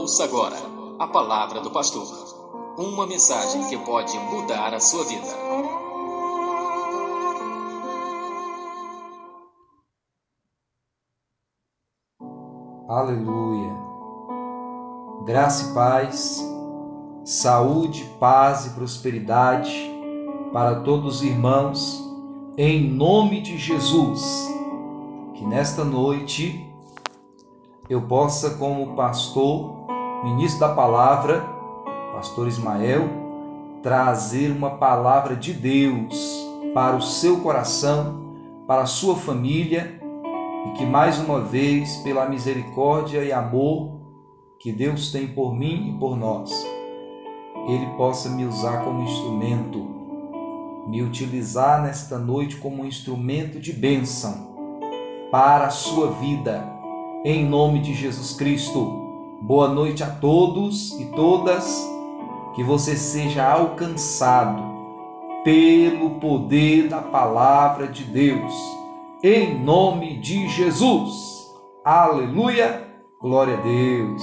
Ouça agora a palavra do pastor. Uma mensagem que pode mudar a sua vida. Aleluia. Graça e paz, saúde, paz e prosperidade para todos os irmãos, em nome de Jesus. Que nesta noite eu possa, como pastor, ministro da palavra, pastor Ismael, trazer uma palavra de Deus para o seu coração, para a sua família e que mais uma vez, pela misericórdia e amor que Deus tem por mim e por nós, Ele possa me usar como instrumento, me utilizar nesta noite como um instrumento de bênção para a sua vida em nome de Jesus Cristo. Boa noite a todos e todas, que você seja alcançado pelo poder da palavra de Deus, em nome de Jesus. Aleluia, glória a Deus.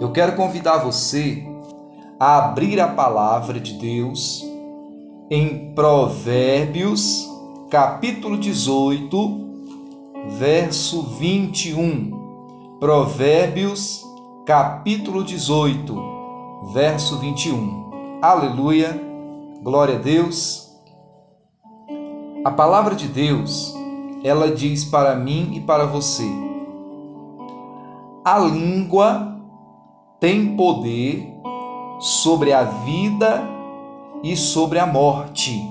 Eu quero convidar você a abrir a palavra de Deus em Provérbios, capítulo 18 verso 21. Provérbios, capítulo 18, verso 21. Aleluia, glória a Deus. A palavra de Deus, ela diz para mim e para você: a língua tem poder sobre a vida e sobre a morte.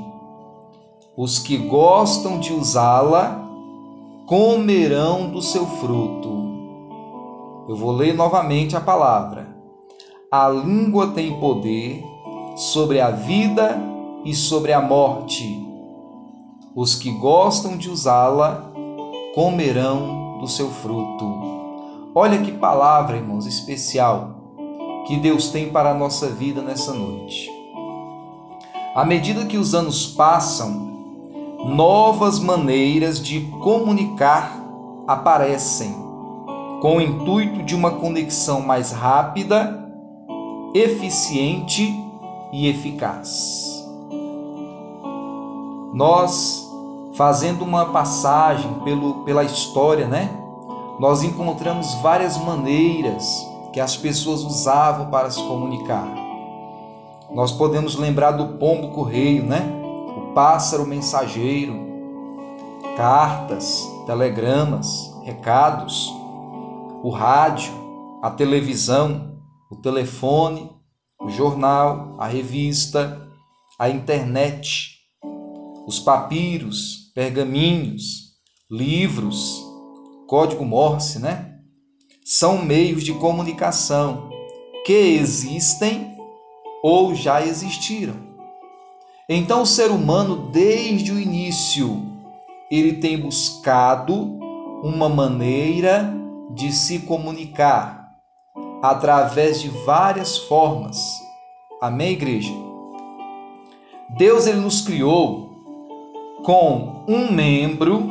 Os que gostam de usá-la comerão do seu fruto. Eu vou ler novamente a palavra. A língua tem poder sobre a vida e sobre a morte. Os que gostam de usá-la comerão do seu fruto. Olha que palavra, irmãos, especial que Deus tem para a nossa vida nessa noite. À medida que os anos passam, novas maneiras de comunicar aparecem, com o intuito de uma conexão mais rápida, eficiente e eficaz. Nós, fazendo uma passagem pelo, pela história, né? Nós encontramos várias maneiras que as pessoas usavam para se comunicar. Nós podemos lembrar do pombo correio, né? pássaro mensageiro, cartas, telegramas, recados, o rádio, a televisão, o telefone, o jornal, a revista, a internet, os papiros, pergaminhos, livros, código Morse, né? São meios de comunicação que existem ou já existiram. Então o ser humano, desde o início, ele tem buscado uma maneira de se comunicar através de várias formas. Amém, igreja? Deus ele nos criou com um membro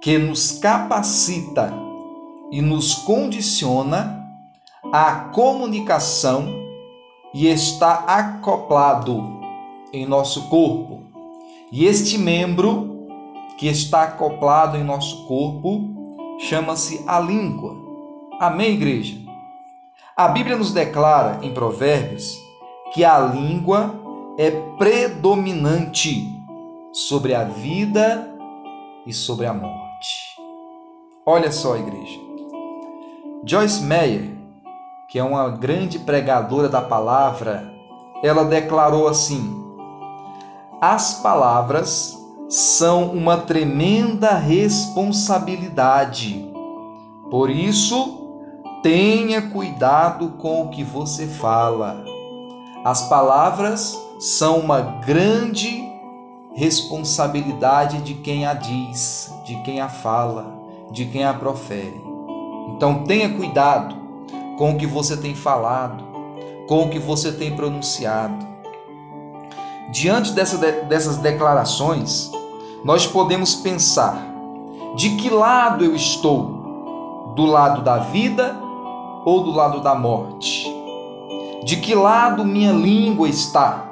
que nos capacita e nos condiciona à comunicação e está acoplado em nosso corpo. E este membro que está acoplado em nosso corpo chama-se a língua. Amém, igreja? A Bíblia nos declara em Provérbios que a língua é predominante sobre a vida e sobre a morte. Olha só, igreja. Joyce Meyer, que é uma grande pregadora da palavra, ela declarou assim: as palavras são uma tremenda responsabilidade. Por isso, tenha cuidado com o que você fala. As palavras são uma grande responsabilidade de quem a diz, de quem a fala, de quem a profere. Então tenha cuidado com o que você tem falado, com o que você tem pronunciado. Diante dessa, dessas declarações, nós podemos pensar: de que lado eu estou? Do lado da vida ou do lado da morte? De que lado minha língua está?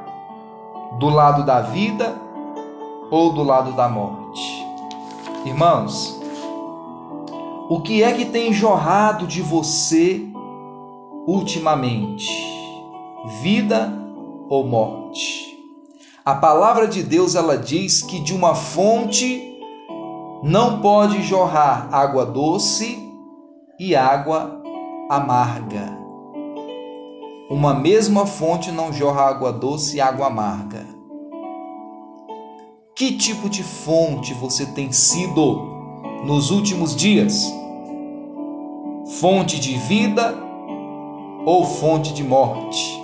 Do lado da vida ou do lado da morte? Irmãos, o que é que tem jorrado de você ultimamente? Vida ou morte? A palavra de Deus ela diz que de uma fonte não pode jorrar água doce e água amarga. Uma mesma fonte não jorra água doce e água amarga. Que tipo de fonte você tem sido nos últimos dias? Fonte de vida ou fonte de morte?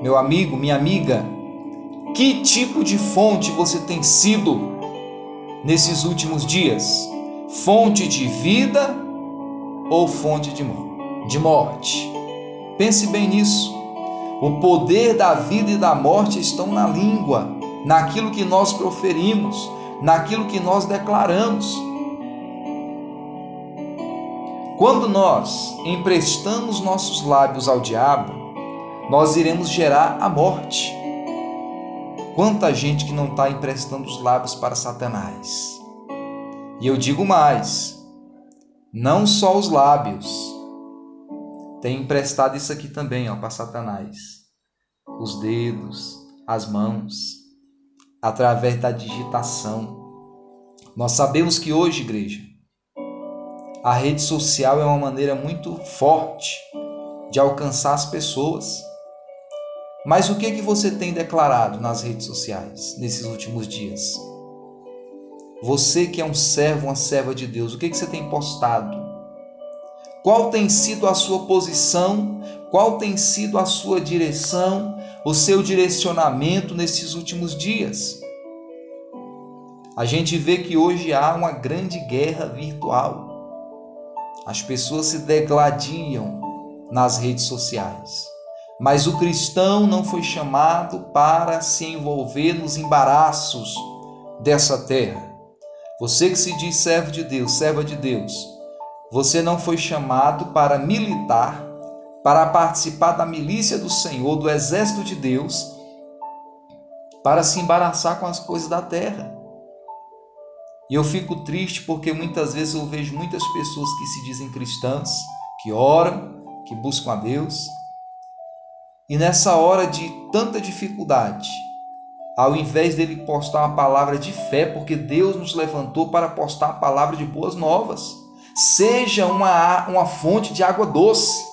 Meu amigo, minha amiga, que tipo de fonte você tem sido nesses últimos dias? Fonte de vida ou fonte de morte? Pense bem nisso. O poder da vida e da morte estão na língua, naquilo que nós proferimos, naquilo que nós declaramos. Quando nós emprestamos nossos lábios ao diabo, nós iremos gerar a morte. Quanta gente que não está emprestando os lábios para Satanás. E eu digo mais: não só os lábios, tem emprestado isso aqui também ó, para Satanás. Os dedos, as mãos, através da digitação. Nós sabemos que hoje, igreja, a rede social é uma maneira muito forte de alcançar as pessoas. Mas o que que você tem declarado nas redes sociais nesses últimos dias? Você que é um servo, uma serva de Deus, o que que você tem postado? Qual tem sido a sua posição? Qual tem sido a sua direção, o seu direcionamento nesses últimos dias? A gente vê que hoje há uma grande guerra virtual. As pessoas se degladiam nas redes sociais. Mas o cristão não foi chamado para se envolver nos embaraços dessa terra. Você que se diz servo de Deus, serva de Deus, você não foi chamado para militar, para participar da milícia do Senhor, do exército de Deus, para se embaraçar com as coisas da terra. E eu fico triste porque muitas vezes eu vejo muitas pessoas que se dizem cristãs, que oram, que buscam a Deus, e nessa hora de tanta dificuldade, ao invés dele postar uma palavra de fé, porque Deus nos levantou para postar a palavra de boas novas, seja uma, uma fonte de água doce,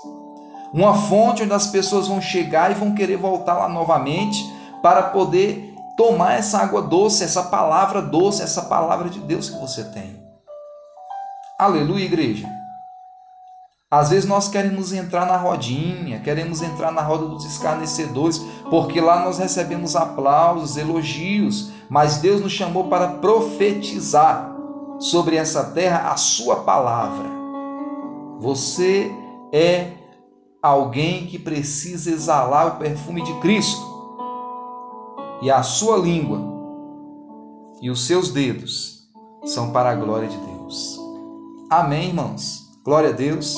uma fonte onde as pessoas vão chegar e vão querer voltar lá novamente para poder tomar essa água doce, essa palavra doce, essa palavra de Deus que você tem. Aleluia, igreja. Às vezes nós queremos entrar na rodinha, queremos entrar na roda dos escarnecedores, porque lá nós recebemos aplausos, elogios, mas Deus nos chamou para profetizar sobre essa terra a sua palavra. Você é alguém que precisa exalar o perfume de Cristo. E a sua língua e os seus dedos são para a glória de Deus. Amém, irmãos? Glória a Deus.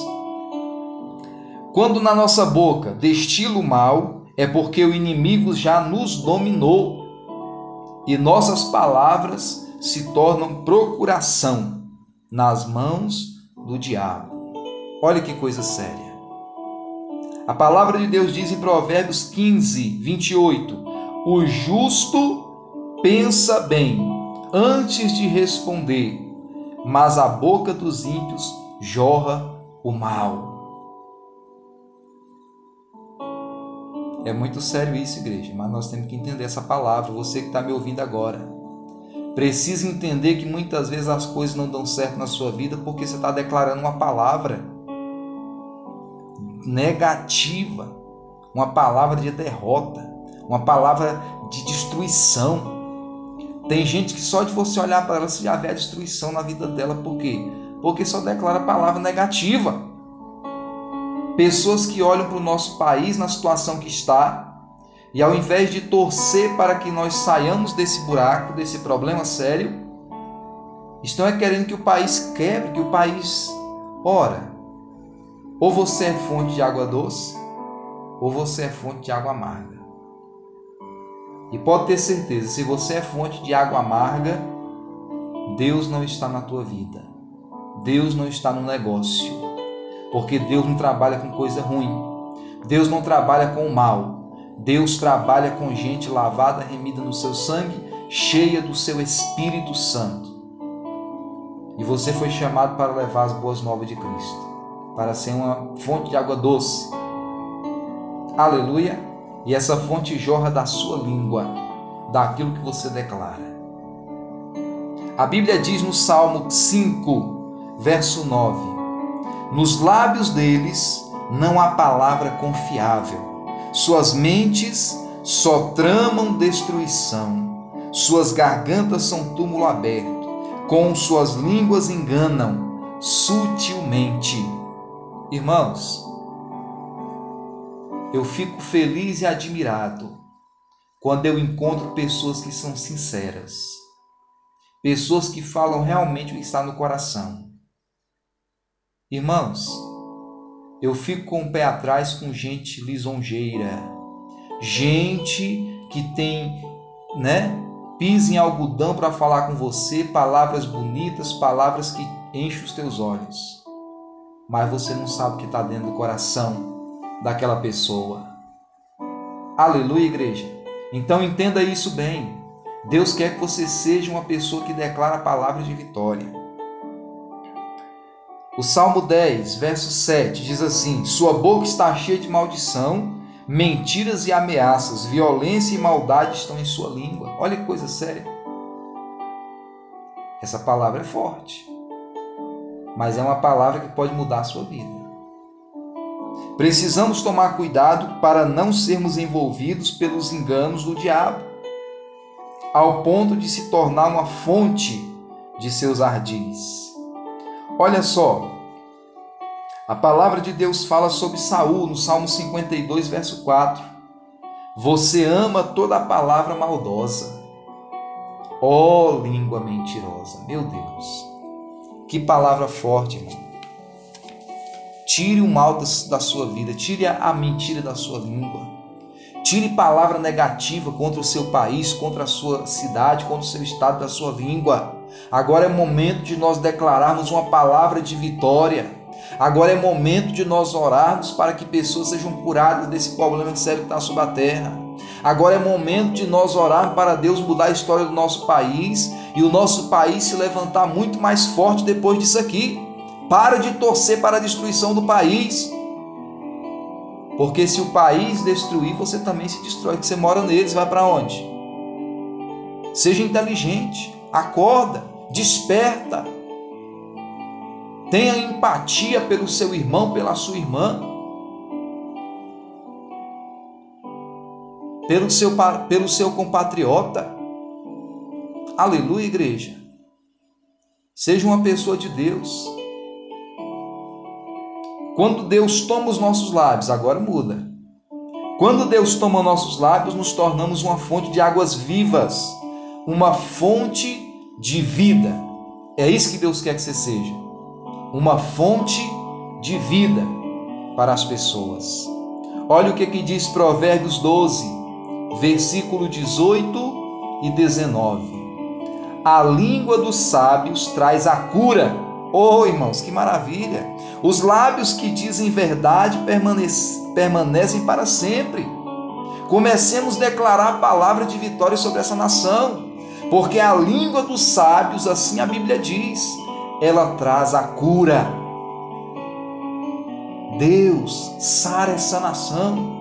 Quando na nossa boca destila o mal, é porque o inimigo já nos dominou e nossas palavras se tornam procuração nas mãos do diabo. Olha que coisa séria. A palavra de Deus diz em Provérbios 15, 28: O justo pensa bem antes de responder, mas a boca dos ímpios jorra o mal. É muito sério isso, igreja, mas nós temos que entender essa palavra. Você que está me ouvindo agora, precisa entender que muitas vezes as coisas não dão certo na sua vida porque você está declarando uma palavra negativa, uma palavra de derrota, uma palavra de destruição. Tem gente que só de você olhar para ela você já vê a destruição na vida dela, por quê? Porque só declara palavra negativa. Pessoas que olham para o nosso país na situação que está e ao invés de torcer para que nós saiamos desse buraco, desse problema sério, estão é querendo que o país quebre, que o país ora. Ou você é fonte de água doce, ou você é fonte de água amarga. E pode ter certeza, se você é fonte de água amarga, Deus não está na tua vida. Deus não está no negócio. Porque Deus não trabalha com coisa ruim. Deus não trabalha com o mal. Deus trabalha com gente lavada, remida no seu sangue, cheia do seu Espírito Santo. E você foi chamado para levar as boas novas de Cristo, para ser uma fonte de água doce. Aleluia! E essa fonte jorra da sua língua, daquilo que você declara. A Bíblia diz no Salmo 5, verso 9: Nos lábios deles não há palavra confiável, suas mentes só tramam destruição, suas gargantas são túmulo aberto com suas línguas enganam sutilmente. Irmãos, eu fico feliz e admirado quando eu encontro pessoas que são sinceras, pessoas que falam realmente o que está no coração. Irmãos, eu fico com o pé atrás com gente lisonjeira, gente que tem, né, pisa em algodão para falar com você, palavras bonitas, palavras que enchem os teus olhos. Mas você não sabe o que está dentro do coração daquela pessoa. Aleluia, igreja. Então entenda isso bem. Deus quer que você seja uma pessoa que declara palavras de vitória. O Salmo 10, verso 7 diz assim: Sua boca está cheia de maldição Mentiras e ameaças, violência e maldade estão em sua língua. Olha que coisa séria. Essa palavra é forte, mas é uma palavra que pode mudar a sua vida. Precisamos tomar cuidado para não sermos envolvidos pelos enganos do diabo, ao ponto de se tornar uma fonte de seus ardis. Olha só, a palavra de Deus fala sobre Saul no Salmo 52, verso 4. Você ama toda a palavra maldosa. Ó oh, língua mentirosa, meu Deus. Que palavra forte, irmão. Tire o mal da sua vida, tire a mentira da sua língua. Tire palavra negativa contra o seu país, contra a sua cidade, contra o seu estado da sua língua. Agora é momento de nós declararmos uma palavra de vitória Agora é momento de nós orarmos para que pessoas sejam curadas desse problema sério que está sobre a terra. Agora é momento de nós orarmos para Deus mudar a história do nosso país e o nosso país se levantar muito mais forte depois disso aqui. Para de torcer para a destruição do país. Porque se o país destruir, você também se destrói, você mora neles, vai para onde? Seja inteligente, acorda, desperta. Tenha empatia pelo seu irmão, pela sua irmã. Pelo seu, pelo seu compatriota. Aleluia, igreja. Seja uma pessoa de Deus. Quando Deus toma os nossos lábios, agora muda. Quando Deus toma nossos lábios, nos tornamos uma fonte de águas vivas, uma fonte de vida. É isso que Deus quer que você seja uma fonte de vida para as pessoas. Olha o que, que diz Provérbios 12, versículo 18 e 19. A língua dos sábios traz a cura. Oh, irmãos, que maravilha! Os lábios que dizem verdade permanecem para sempre. Comecemos a declarar a palavra de vitória sobre essa nação, porque a língua dos sábios, assim a Bíblia diz, ela traz a cura. Deus sara essa nação.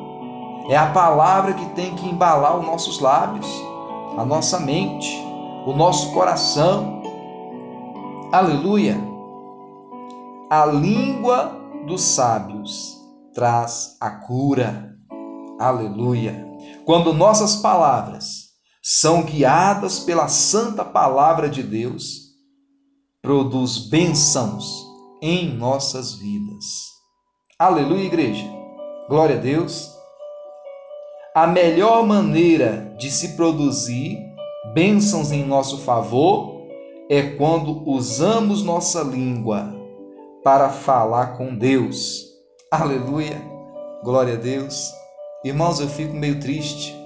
É a palavra que tem que embalar os nossos lábios, a nossa mente, o nosso coração. Aleluia! A língua dos sábios traz a cura. Aleluia! Quando nossas palavras são guiadas pela santa palavra de Deus, produz bênçãos em nossas vidas. Aleluia, igreja. Glória a Deus. A melhor maneira de se produzir bênçãos em nosso favor é quando usamos nossa língua para falar com Deus, Aleluia. Glória a Deus. Irmãos, eu fico meio triste.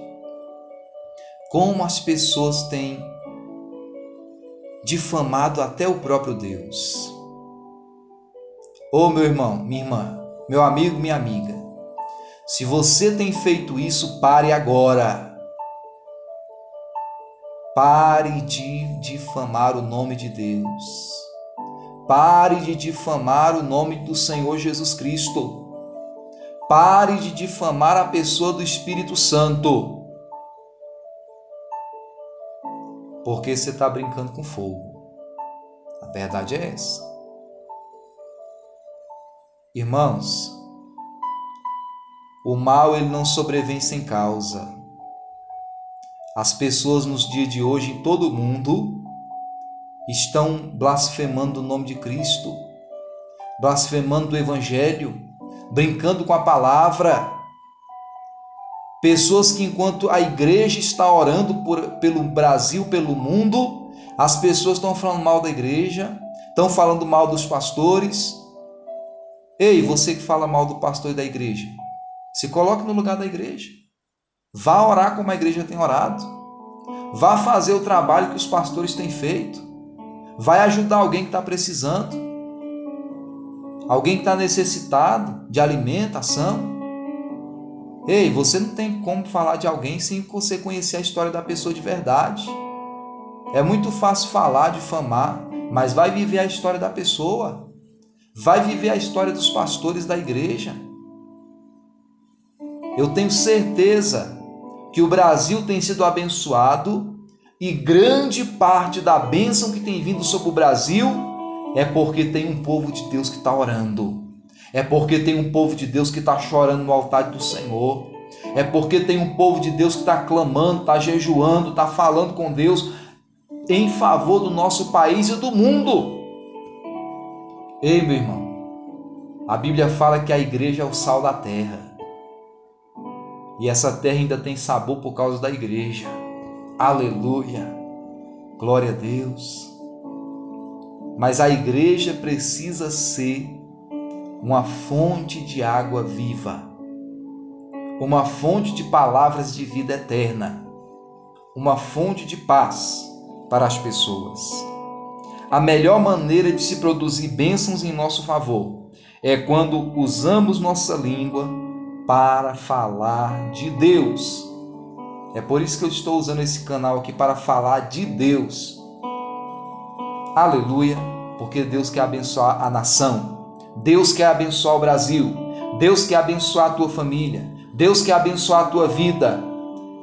Como as pessoas têm difamado até o próprio Deus. Ô oh, meu irmão, minha irmã, meu amigo, minha amiga, se você tem feito isso, pare agora. Pare de difamar o nome de Deus. Pare de difamar o nome do Senhor Jesus Cristo. Pare de difamar a pessoa do Espírito Santo. Porque você está brincando com fogo. A verdade é essa. Irmãos, o mal ele não sobrevém sem causa. As pessoas nos dias de hoje em todo o mundo estão blasfemando o nome de Cristo, blasfemando o evangelho, brincando com a palavra. Pessoas que enquanto a igreja está orando por, pelo Brasil, pelo mundo, as pessoas estão falando mal da igreja, estão falando mal dos pastores, Ei, você que fala mal do pastor e da igreja, se coloque no lugar da igreja. Vá orar como a igreja tem orado. Vá fazer o trabalho que os pastores têm feito. Vai ajudar alguém que está precisando. Alguém que está necessitado de alimentação. Ei, você não tem como falar de alguém sem você conhecer a história da pessoa de verdade. É muito fácil falar, difamar, mas vai viver a história da pessoa vai viver a história dos pastores da igreja. Eu tenho certeza que o Brasil tem sido abençoado e grande parte da bênção que tem vindo sobre o Brasil é porque tem um povo de Deus que está orando, é porque tem um povo de Deus que está chorando no altar do Senhor, é porque tem um povo de Deus que está clamando, está jejuando, está falando com Deus em favor do nosso país e do mundo. Ei, meu irmão, a Bíblia fala que a igreja é o sal da terra. E essa terra ainda tem sabor por causa da igreja. Aleluia. Glória a Deus. Mas a igreja precisa ser uma fonte de água viva, uma fonte de palavras de vida eterna, uma fonte de paz para as pessoas. A melhor maneira de se produzir bênçãos em nosso favor é quando usamos nossa língua para falar de Deus. É por isso que eu estou usando esse canal aqui para falar de Deus. Aleluia, porque Deus quer abençoar a nação. Deus quer abençoar o Brasil. Deus quer abençoar a tua família. Deus quer abençoar a tua vida.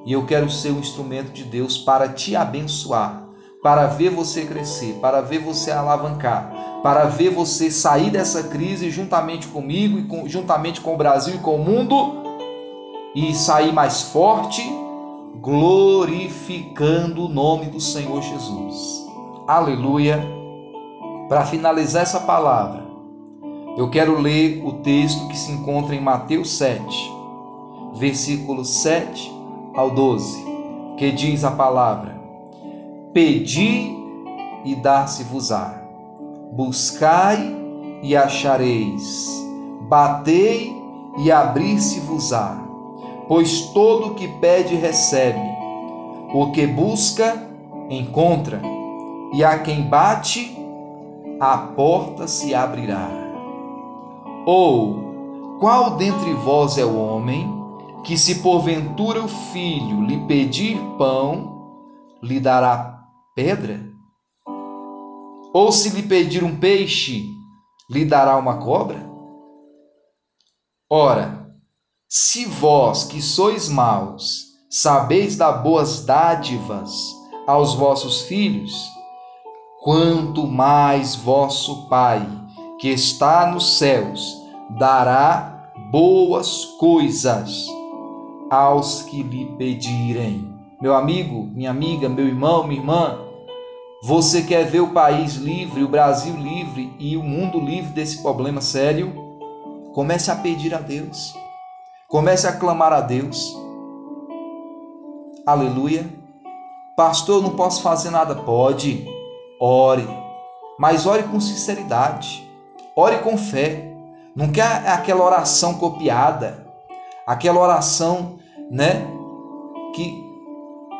E eu quero ser um instrumento de Deus para te abençoar para ver você crescer, para ver você alavancar, para ver você sair dessa crise juntamente comigo e com, juntamente com o Brasil e com o mundo e sair mais forte, glorificando o nome do Senhor Jesus. Aleluia. Para finalizar essa palavra, eu quero ler o texto que se encontra em Mateus 7, versículos 7 ao 12, que diz a palavra: Pedi e dar-se-vos-á. Buscai e achareis. Batei e abrir-se-vos-á. Pois todo o que pede recebe. O que busca encontra. E a quem bate, a porta se abrirá. Ou qual dentre vós é o homem que, se porventura o filho lhe pedir pão, lhe dará pedra? Ou se lhe pedir um peixe, lhe dará uma cobra? Ora, se vós que sois maus, sabeis dar boas dádivas aos vossos filhos, quanto mais vosso Pai, que está nos céus, dará boas coisas aos que lhe pedirem. Meu amigo, minha amiga, meu irmão, minha irmã, você quer ver o país livre, o Brasil livre e o mundo livre desse problema sério? Comece a pedir a Deus. Comece a clamar a Deus. Aleluia. Pastor, eu não posso fazer nada. Pode. Ore. Mas ore com sinceridade. Ore com fé. Não quer aquela oração copiada, aquela oração, né, que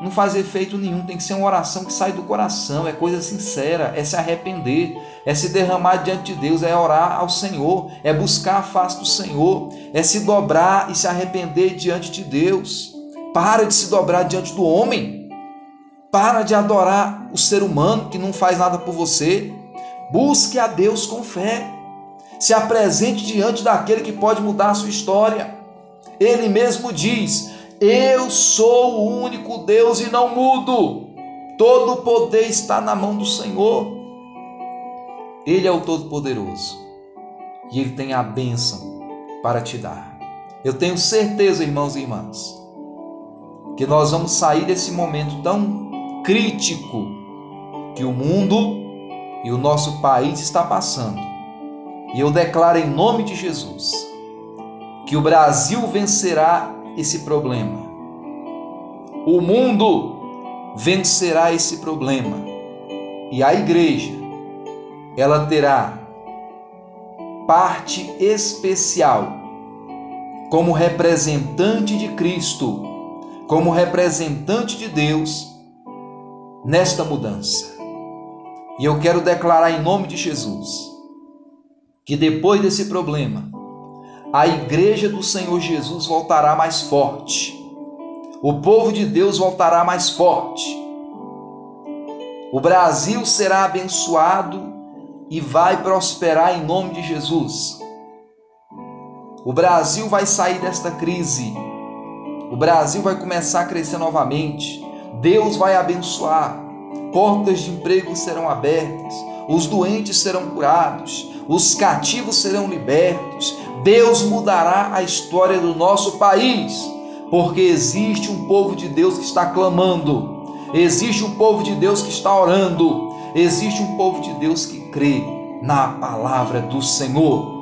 não faz efeito nenhum, tem que ser uma oração que sai do coração, é coisa sincera, é se arrepender, é se derramar diante de Deus, é orar ao Senhor, é buscar a face do Senhor, é se dobrar e se arrepender diante de Deus. Para de se dobrar diante do homem, para de adorar o ser humano que não faz nada por você. Busque a Deus com fé, se apresente diante daquele que pode mudar a sua história. Ele mesmo diz: eu sou o único Deus e não mudo. Todo o poder está na mão do Senhor. Ele é o Todo-Poderoso e Ele tem a bênção para te dar. Eu tenho certeza, irmãos e irmãs, que nós vamos sair desse momento tão crítico que o mundo e o nosso país está passando. E eu declaro em nome de Jesus que o Brasil vencerá esse problema. O mundo vencerá esse problema. E a igreja, ela terá parte especial como representante de Cristo, como representante de Deus nesta mudança. E eu quero declarar em nome de Jesus que depois desse problema, a igreja do Senhor Jesus voltará mais forte. O povo de Deus voltará mais forte. O Brasil será abençoado e vai prosperar em nome de Jesus. O Brasil vai sair desta crise. O Brasil vai começar a crescer novamente. Deus vai abençoar. Portas de emprego serão abertas. Os doentes serão curados. Os cativos serão libertos. Deus mudará a história do nosso país, porque existe um povo de Deus que está clamando, existe um povo de Deus que está orando, existe um povo de Deus que crê na palavra do Senhor.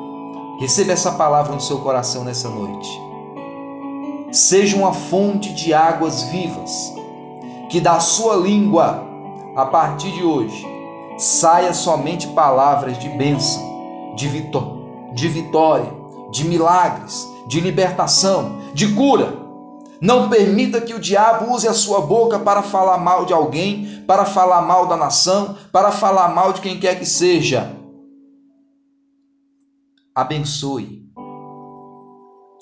Receba essa palavra no seu coração nessa noite. Seja uma fonte de águas vivas, que da sua língua, a partir de hoje, saia somente palavras de bênção, de, vitó de vitória, de milagres, de libertação, de cura. Não permita que o diabo use a sua boca para falar mal de alguém, para falar mal da nação, para falar mal de quem quer que seja. Abençoe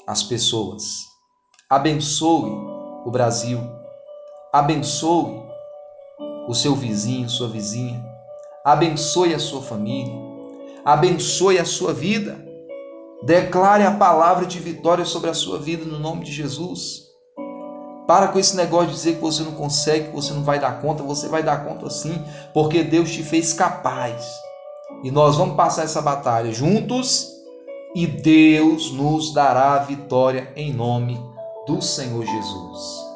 as pessoas. Abençoe o Brasil. Abençoe o seu vizinho, sua vizinha. Abençoe a sua família. Abençoe a sua vida. Declare a palavra de vitória sobre a sua vida no nome de Jesus. Para com esse negócio de dizer que você não consegue, que você não vai dar conta, você vai dar conta sim, porque Deus te fez capaz. E nós vamos passar essa batalha juntos e Deus nos dará a vitória em nome do Senhor Jesus.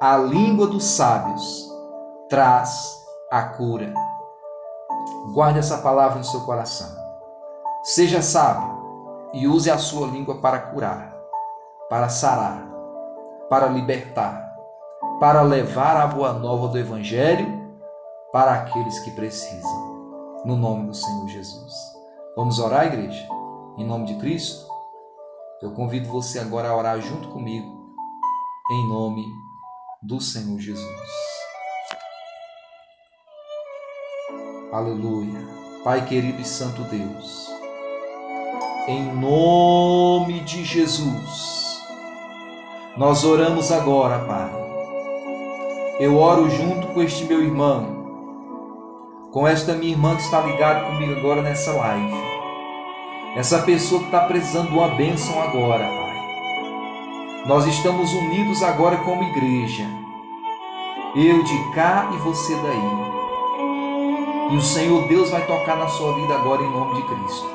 A língua dos sábios traz a cura. Guarde essa palavra no seu coração. Seja sábio e use a sua língua para curar, para sarar, para libertar, para levar a boa nova do Evangelho para aqueles que precisam. No nome do Senhor Jesus. Vamos orar, igreja? Em nome de Cristo? Eu convido você agora a orar junto comigo, em nome do Senhor Jesus. Aleluia. Pai querido e santo Deus em nome de Jesus. Nós oramos agora, Pai. Eu oro junto com este meu irmão, com esta minha irmã que está ligada comigo agora nessa live. Essa pessoa que está precisando de uma bênção agora, Pai. Nós estamos unidos agora como igreja. Eu de cá e você daí. E o Senhor Deus vai tocar na sua vida agora em nome de Cristo.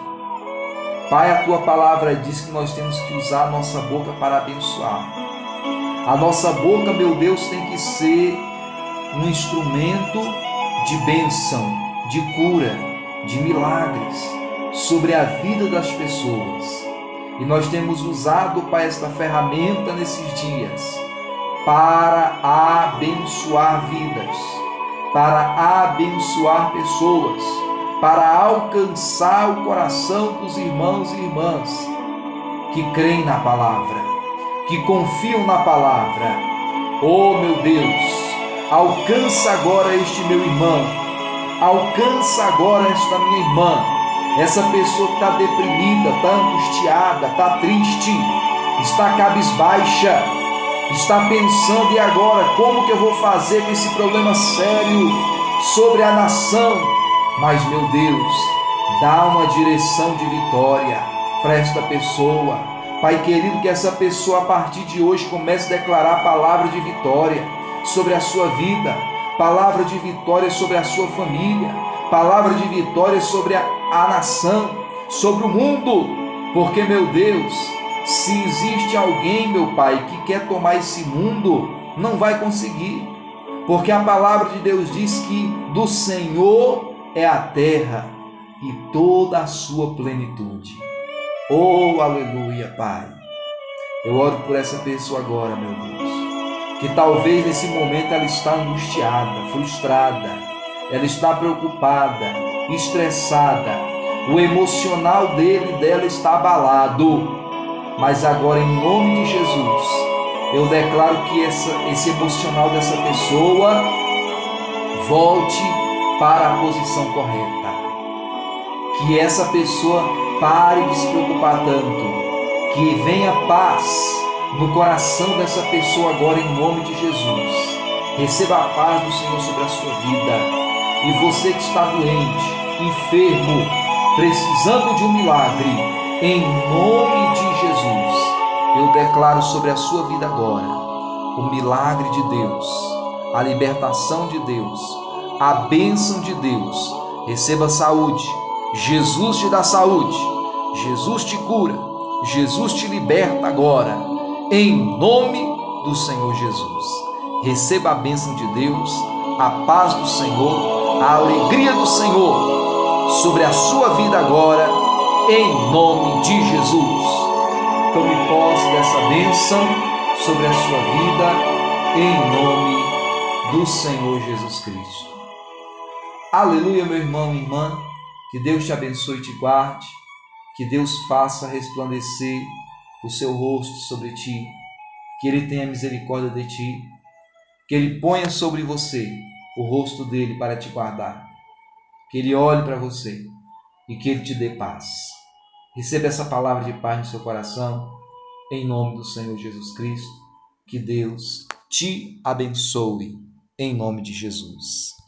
Pai, a tua palavra diz que nós temos que usar a nossa boca para abençoar. A nossa boca, meu Deus, tem que ser um instrumento de bênção, de cura, de milagres sobre a vida das pessoas. E nós temos usado, Pai, esta ferramenta nesses dias para abençoar vidas, para abençoar pessoas para alcançar o coração dos irmãos e irmãs que creem na palavra, que confiam na palavra. Oh meu Deus, alcança agora este meu irmão, alcança agora esta minha irmã, essa pessoa que está deprimida, está angustiada, está triste, está cabisbaixa, está pensando e agora como que eu vou fazer com esse problema sério sobre a nação? Mas meu Deus, dá uma direção de vitória para esta pessoa. Pai querido, que essa pessoa a partir de hoje comece a declarar a palavra de vitória sobre a sua vida, palavra de vitória sobre a sua família, palavra de vitória sobre a, a nação, sobre o mundo, porque, meu Deus, se existe alguém, meu Pai, que quer tomar esse mundo, não vai conseguir, porque a palavra de Deus diz que do Senhor é a terra e toda a sua plenitude. Oh, aleluia, Pai. Eu oro por essa pessoa agora, meu Deus. Que talvez nesse momento ela está angustiada, frustrada, ela está preocupada, estressada. O emocional dele dela está abalado. Mas agora, em nome de Jesus, eu declaro que essa, esse emocional dessa pessoa volte para a posição correta. Que essa pessoa Pare de se preocupar tanto. Que venha paz no coração dessa pessoa agora em nome de Jesus. Receba a paz do Senhor sobre a sua vida. E você que está doente, enfermo, precisando de um milagre, em nome de Jesus, eu declaro sobre a sua vida agora o milagre de Deus, a libertação de Deus, a bênção de Deus. Receba saúde. Jesus te dá saúde. Jesus te cura, Jesus te liberta agora, em nome do Senhor Jesus. Receba a bênção de Deus, a paz do Senhor, a alegria do Senhor sobre a sua vida agora, em nome de Jesus. Tome posse dessa bênção sobre a sua vida, em nome do Senhor Jesus Cristo. Aleluia, meu irmão, minha irmã. Que Deus te abençoe e te guarde que Deus faça resplandecer o seu rosto sobre ti, que Ele tenha misericórdia de ti, que Ele ponha sobre você o rosto dele para te guardar, que Ele olhe para você e que Ele te dê paz. Receba essa palavra de paz no seu coração, em nome do Senhor Jesus Cristo. Que Deus te abençoe, em nome de Jesus.